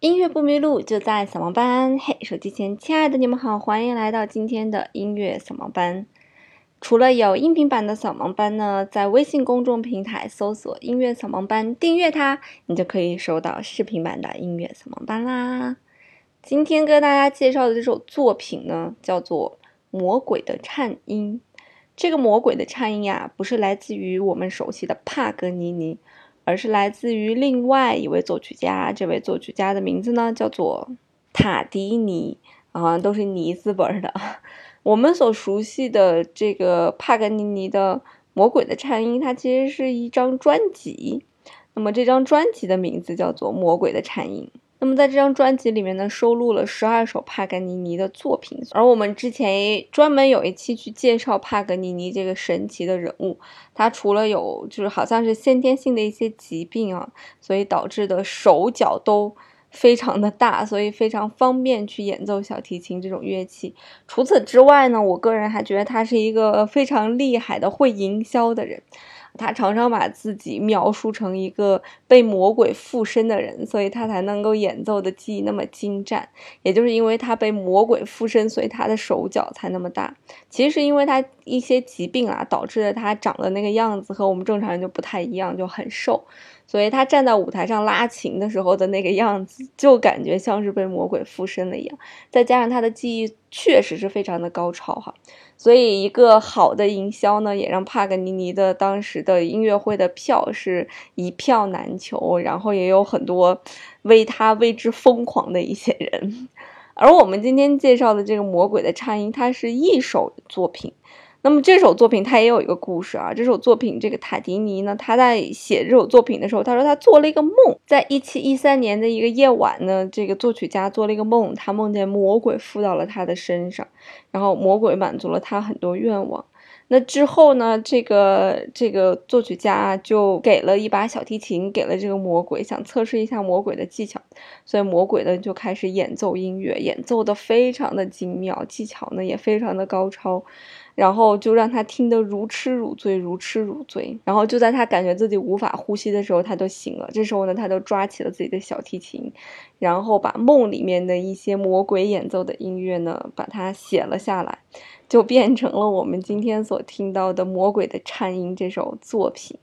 音乐不迷路，就在扫盲班。嘿，手机前亲爱的你们好，欢迎来到今天的音乐扫盲班。除了有音频版的扫盲班呢，在微信公众平台搜索“音乐扫盲班”，订阅它，你就可以收到视频版的音乐扫盲班啦。今天跟大家介绍的这首作品呢，叫做《魔鬼的颤音》。这个魔鬼的颤音呀，不是来自于我们熟悉的帕格尼尼。而是来自于另外一位作曲家，这位作曲家的名字呢叫做塔迪尼，啊，都是尼字本的。我们所熟悉的这个帕格尼尼的《魔鬼的颤音》，它其实是一张专辑。那么这张专辑的名字叫做《魔鬼的颤音》。那么在这张专辑里面呢，收录了十二首帕格尼尼的作品。而我们之前专门有一期去介绍帕格尼尼这个神奇的人物，他除了有就是好像是先天性的一些疾病啊，所以导致的手脚都非常的大，所以非常方便去演奏小提琴这种乐器。除此之外呢，我个人还觉得他是一个非常厉害的会营销的人。他常常把自己描述成一个被魔鬼附身的人，所以他才能够演奏的技艺那么精湛。也就是因为他被魔鬼附身，所以他的手脚才那么大。其实是因为他一些疾病啊，导致了他长的那个样子和我们正常人就不太一样，就很瘦。所以他站在舞台上拉琴的时候的那个样子，就感觉像是被魔鬼附身了一样。再加上他的技艺确实是非常的高超哈，所以一个好的营销呢，也让帕格尼尼的当时的音乐会的票是一票难求，然后也有很多为他为之疯狂的一些人。而我们今天介绍的这个魔鬼的颤音，它是一首作品。那么这首作品它也有一个故事啊。这首作品，这个塔迪尼呢，他在写这首作品的时候，他说他做了一个梦，在一七一三年的一个夜晚呢，这个作曲家做了一个梦，他梦见魔鬼附到了他的身上，然后魔鬼满足了他很多愿望。那之后呢，这个这个作曲家就给了一把小提琴给了这个魔鬼，想测试一下魔鬼的技巧，所以魔鬼呢就开始演奏音乐，演奏的非常的精妙，技巧呢也非常的高超。然后就让他听得如痴如醉，如痴如醉。然后就在他感觉自己无法呼吸的时候，他就醒了。这时候呢，他就抓起了自己的小提琴，然后把梦里面的一些魔鬼演奏的音乐呢，把它写了下来，就变成了我们今天所听到的《魔鬼的颤音》这首作品。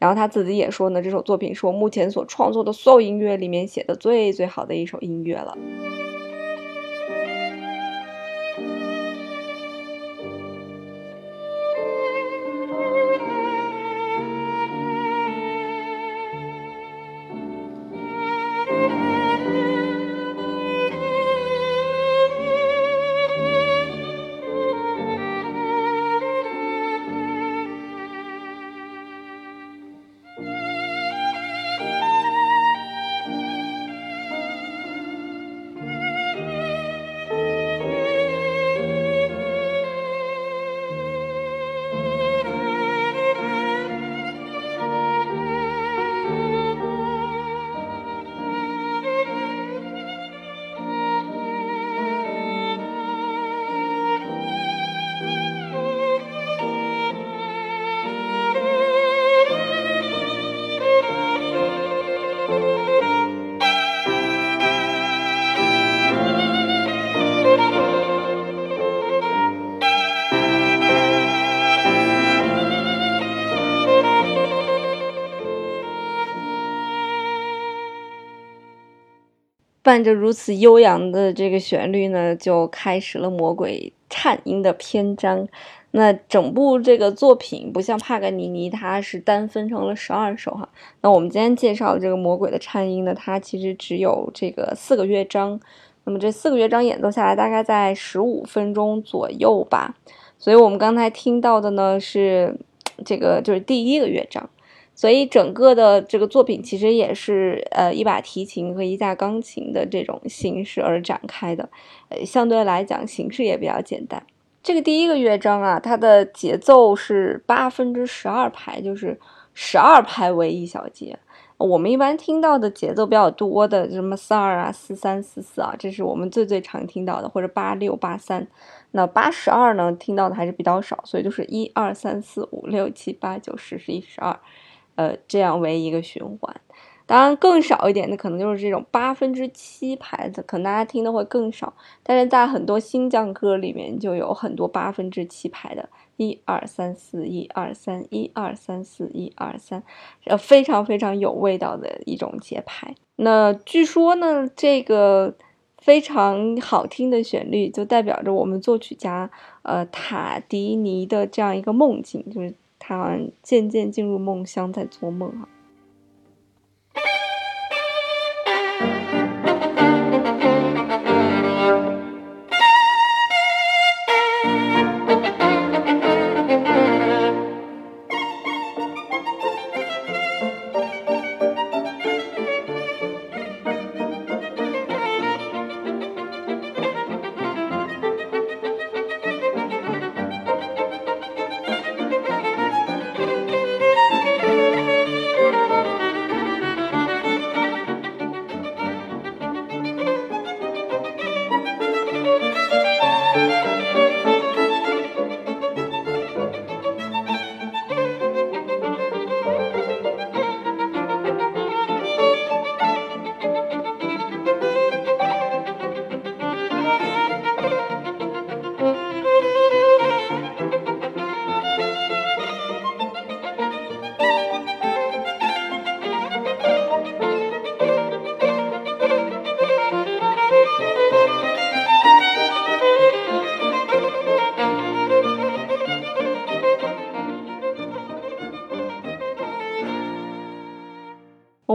然后他自己也说呢，这首作品是我目前所创作的所有音乐里面写的最最好的一首音乐了。伴着如此悠扬的这个旋律呢，就开始了魔鬼颤音的篇章。那整部这个作品不像帕格尼尼，它是单分成了十二首哈。那我们今天介绍的这个魔鬼的颤音呢，它其实只有这个四个乐章。那么这四个乐章演奏下来，大概在十五分钟左右吧。所以我们刚才听到的呢，是这个就是第一个乐章。所以整个的这个作品其实也是呃一把提琴和一架钢琴的这种形式而展开的，呃相对来讲形式也比较简单。这个第一个乐章啊，它的节奏是八分之十二拍，就是十二拍为一小节。我们一般听到的节奏比较多的，什么四二啊、四三四四啊，这是我们最最常听到的，或者八六八三。那八十二呢，听到的还是比较少，所以就是一二三四五六七八九十十一十二。呃，这样为一个循环，当然更少一点的可能就是这种八分之七拍子，可能大家听的会更少。但是在很多新疆歌里面就有很多八分之七拍的，一二三四，一二三，一二三四，一二三，呃，非常非常有味道的一种节拍。那据说呢，这个非常好听的旋律就代表着我们作曲家呃塔迪尼的这样一个梦境，就是他渐渐进入梦乡，在做梦啊。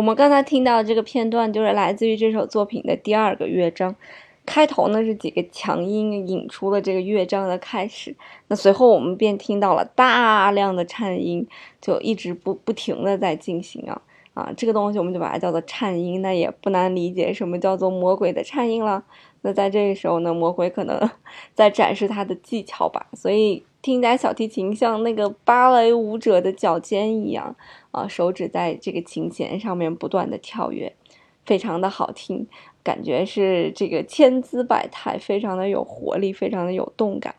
我们刚才听到这个片段，就是来自于这首作品的第二个乐章。开头呢是几个强音引出了这个乐章的开始，那随后我们便听到了大量的颤音，就一直不不停的在进行啊啊，这个东西我们就把它叫做颤音。那也不难理解什么叫做魔鬼的颤音了。那在这个时候呢，魔鬼可能在展示他的技巧吧，所以。听起来小提琴像那个芭蕾舞者的脚尖一样啊，手指在这个琴弦上面不断的跳跃，非常的好听，感觉是这个千姿百态，非常的有活力，非常的有动感。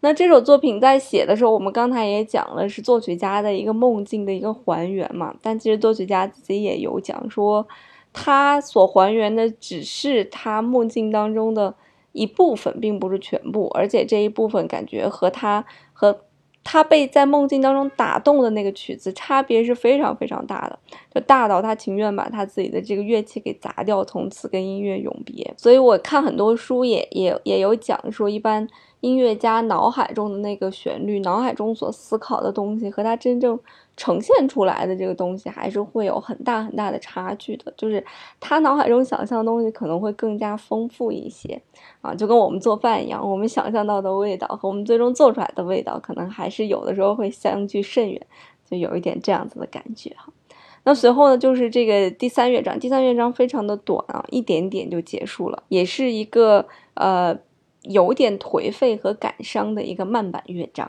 那这首作品在写的时候，我们刚才也讲了，是作曲家的一个梦境的一个还原嘛。但其实作曲家自己也有讲说，他所还原的只是他梦境当中的。一部分并不是全部，而且这一部分感觉和他和他被在梦境当中打动的那个曲子差别是非常非常大的，就大到他情愿把他自己的这个乐器给砸掉，从此跟音乐永别。所以我看很多书也也也有讲说，一般音乐家脑海中的那个旋律，脑海中所思考的东西和他真正。呈现出来的这个东西还是会有很大很大的差距的，就是他脑海中想象的东西可能会更加丰富一些啊，就跟我们做饭一样，我们想象到的味道和我们最终做出来的味道，可能还是有的时候会相距甚远，就有一点这样子的感觉哈。那随后呢，就是这个第三乐章，第三乐章非常的短啊，一点点就结束了，也是一个呃有点颓废和感伤的一个慢板乐章。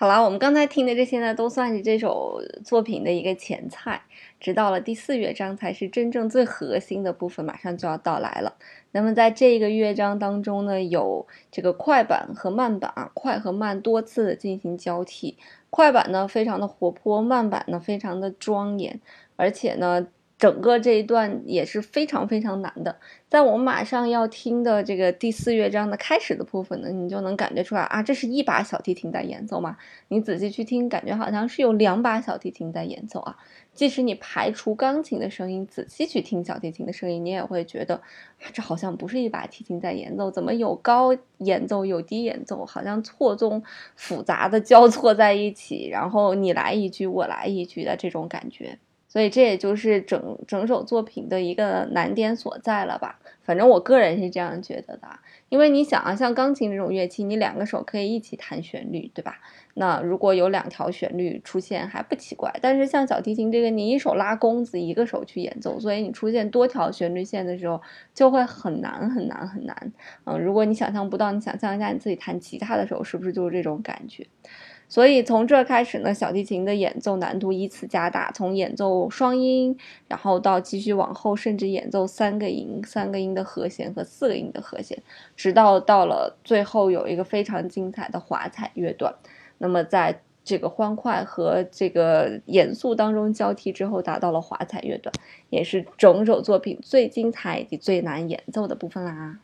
好了，我们刚才听的这些呢，都算是这首作品的一个前菜。直到了第四乐章，才是真正最核心的部分，马上就要到来了。那么在这个乐章当中呢，有这个快板和慢板啊，快和慢多次的进行交替。快板呢，非常的活泼；慢板呢，非常的庄严，而且呢。整个这一段也是非常非常难的，在我们马上要听的这个第四乐章的开始的部分呢，你就能感觉出来啊，这是一把小提琴在演奏嘛？你仔细去听，感觉好像是有两把小提琴在演奏啊。即使你排除钢琴的声音，仔细去听小提琴的声音，你也会觉得，这好像不是一把提琴在演奏，怎么有高演奏有低演奏，好像错综复杂的交错在一起，然后你来一句我来一句的这种感觉。所以这也就是整整首作品的一个难点所在了吧？反正我个人是这样觉得的，因为你想啊，像钢琴这种乐器，你两个手可以一起弹旋律，对吧？那如果有两条旋律出现还不奇怪，但是像小提琴这个，你一手拉弓子，一个手去演奏，所以你出现多条旋律线的时候就会很难很难很难。嗯，如果你想象不到，你想象一下你自己弹吉他的时候，是不是就是这种感觉？所以从这开始呢，小提琴的演奏难度依次加大，从演奏双音，然后到继续往后，甚至演奏三个音、三个音的和弦和四个音的和弦，直到到了最后有一个非常精彩的华彩乐段。那么在这个欢快和这个严肃当中交替之后，达到了华彩乐段，也是整首作品最精彩以及最难演奏的部分啦。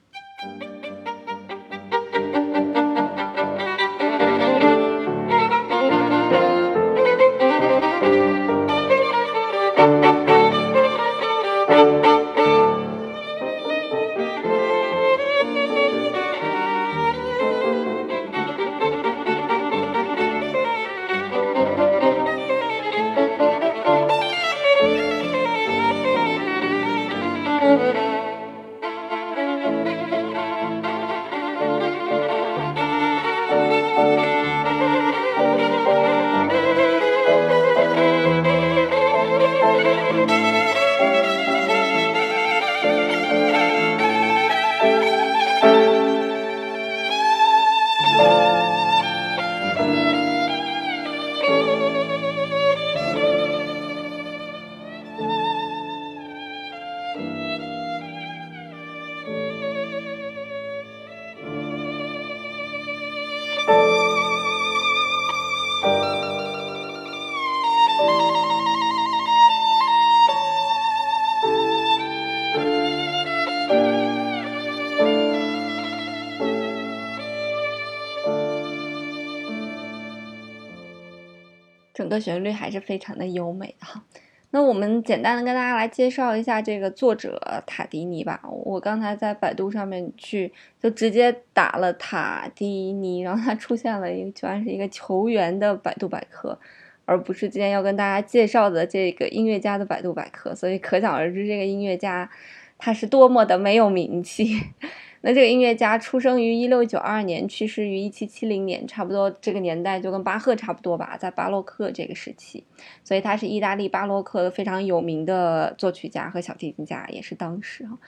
旋律还是非常的优美的哈。那我们简单的跟大家来介绍一下这个作者塔迪尼吧。我刚才在百度上面去就直接打了塔迪尼，然后它出现了一个居然是一个球员的百度百科，而不是今天要跟大家介绍的这个音乐家的百度百科。所以可想而知，这个音乐家他是多么的没有名气。那这个音乐家出生于一六九二年，去世于一七七零年，差不多这个年代就跟巴赫差不多吧，在巴洛克这个时期，所以他是意大利巴洛克非常有名的作曲家和小提琴家，也是当时哈。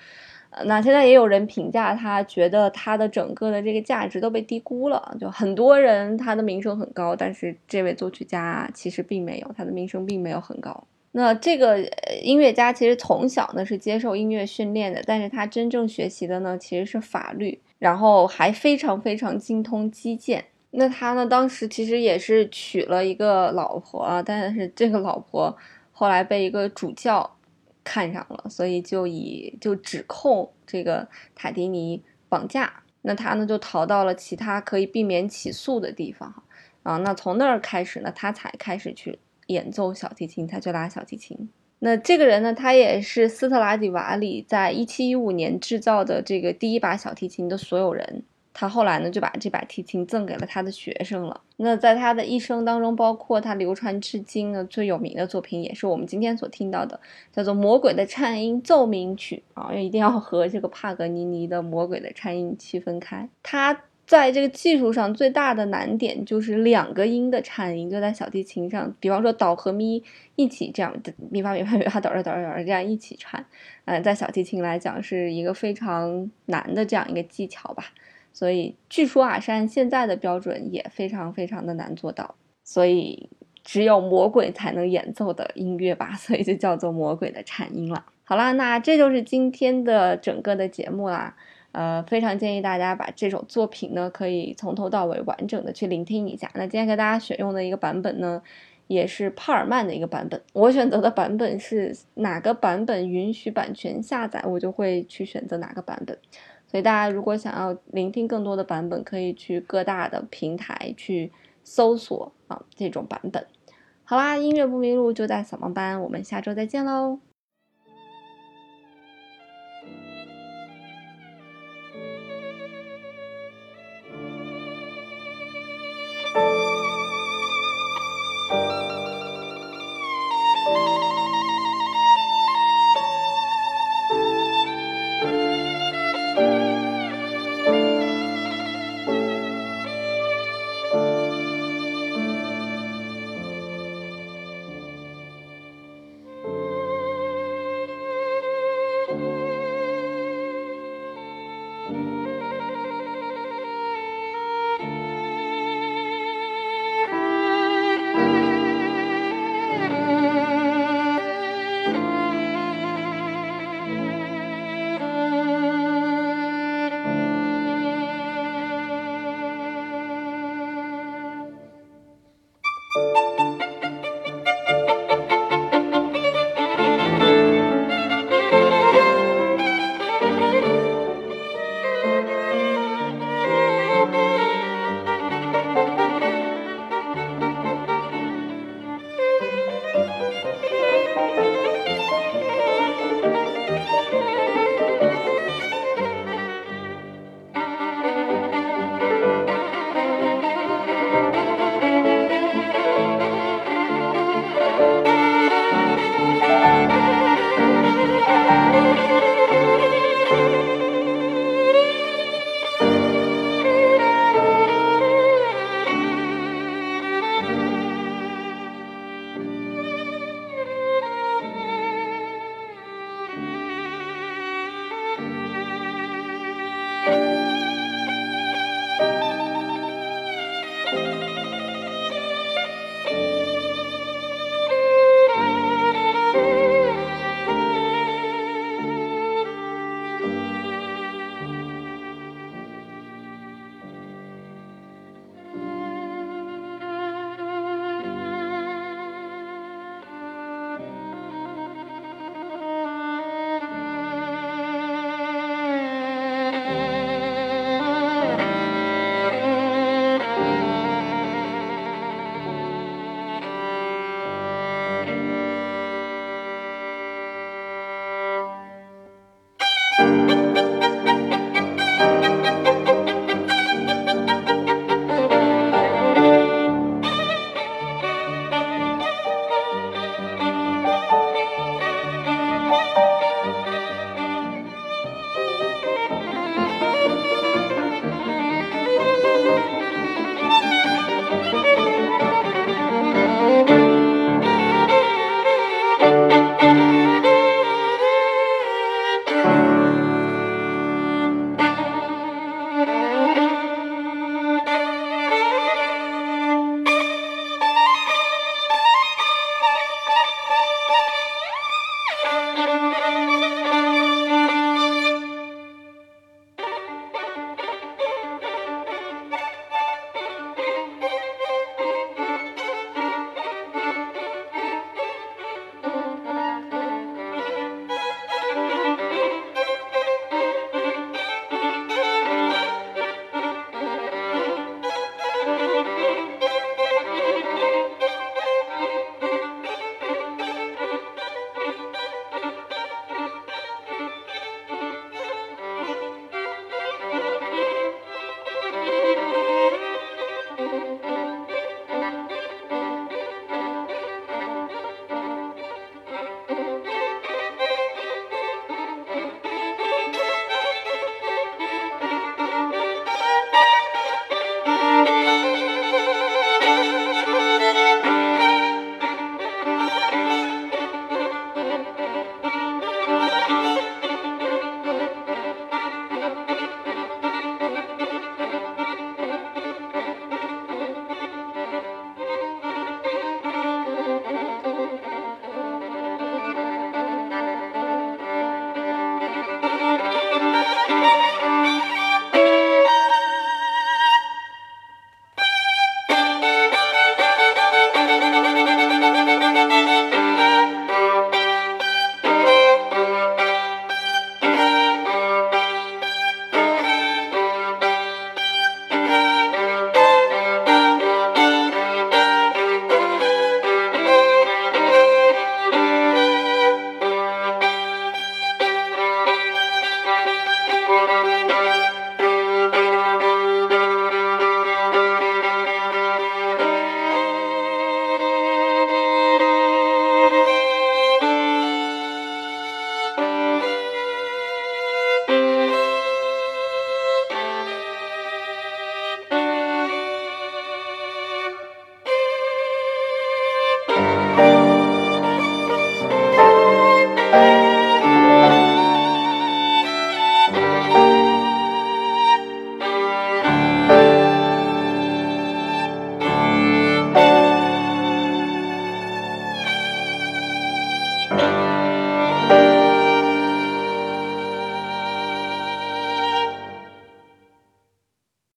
那现在也有人评价他，觉得他的整个的这个价值都被低估了，就很多人他的名声很高，但是这位作曲家其实并没有，他的名声并没有很高。那这个音乐家其实从小呢是接受音乐训练的，但是他真正学习的呢其实是法律，然后还非常非常精通击剑。那他呢当时其实也是娶了一个老婆啊，但是这个老婆后来被一个主教看上了，所以就以就指控这个塔迪尼绑架。那他呢就逃到了其他可以避免起诉的地方啊。那从那儿开始呢，他才开始去。演奏小提琴，他就拉小提琴。那这个人呢，他也是斯特拉迪瓦里在一七一五年制造的这个第一把小提琴的所有人。他后来呢，就把这把提琴赠给了他的学生了。那在他的一生当中，包括他流传至今的最有名的作品，也是我们今天所听到的，叫做《魔鬼的颤音奏鸣曲》啊，一定要和这个帕格尼尼的《魔鬼的颤音》区分开。他。在这个技术上最大的难点就是两个音的颤音，就在小提琴上，比方说哆和咪一起这样，咪发咪发咪发哆哆哆哆这样一起颤，嗯，在小提琴来讲是一个非常难的这样一个技巧吧。所以据说啊，按现在的标准也非常非常的难做到，所以只有魔鬼才能演奏的音乐吧，所以就叫做魔鬼的颤音了。好啦，那这就是今天的整个的节目啦。呃，非常建议大家把这首作品呢，可以从头到尾完整的去聆听一下。那今天给大家选用的一个版本呢，也是帕尔曼的一个版本。我选择的版本是哪个版本允许版权下载，我就会去选择哪个版本。所以大家如果想要聆听更多的版本，可以去各大的平台去搜索啊这种版本。好啦，音乐不迷路就在扫盲班，我们下周再见喽。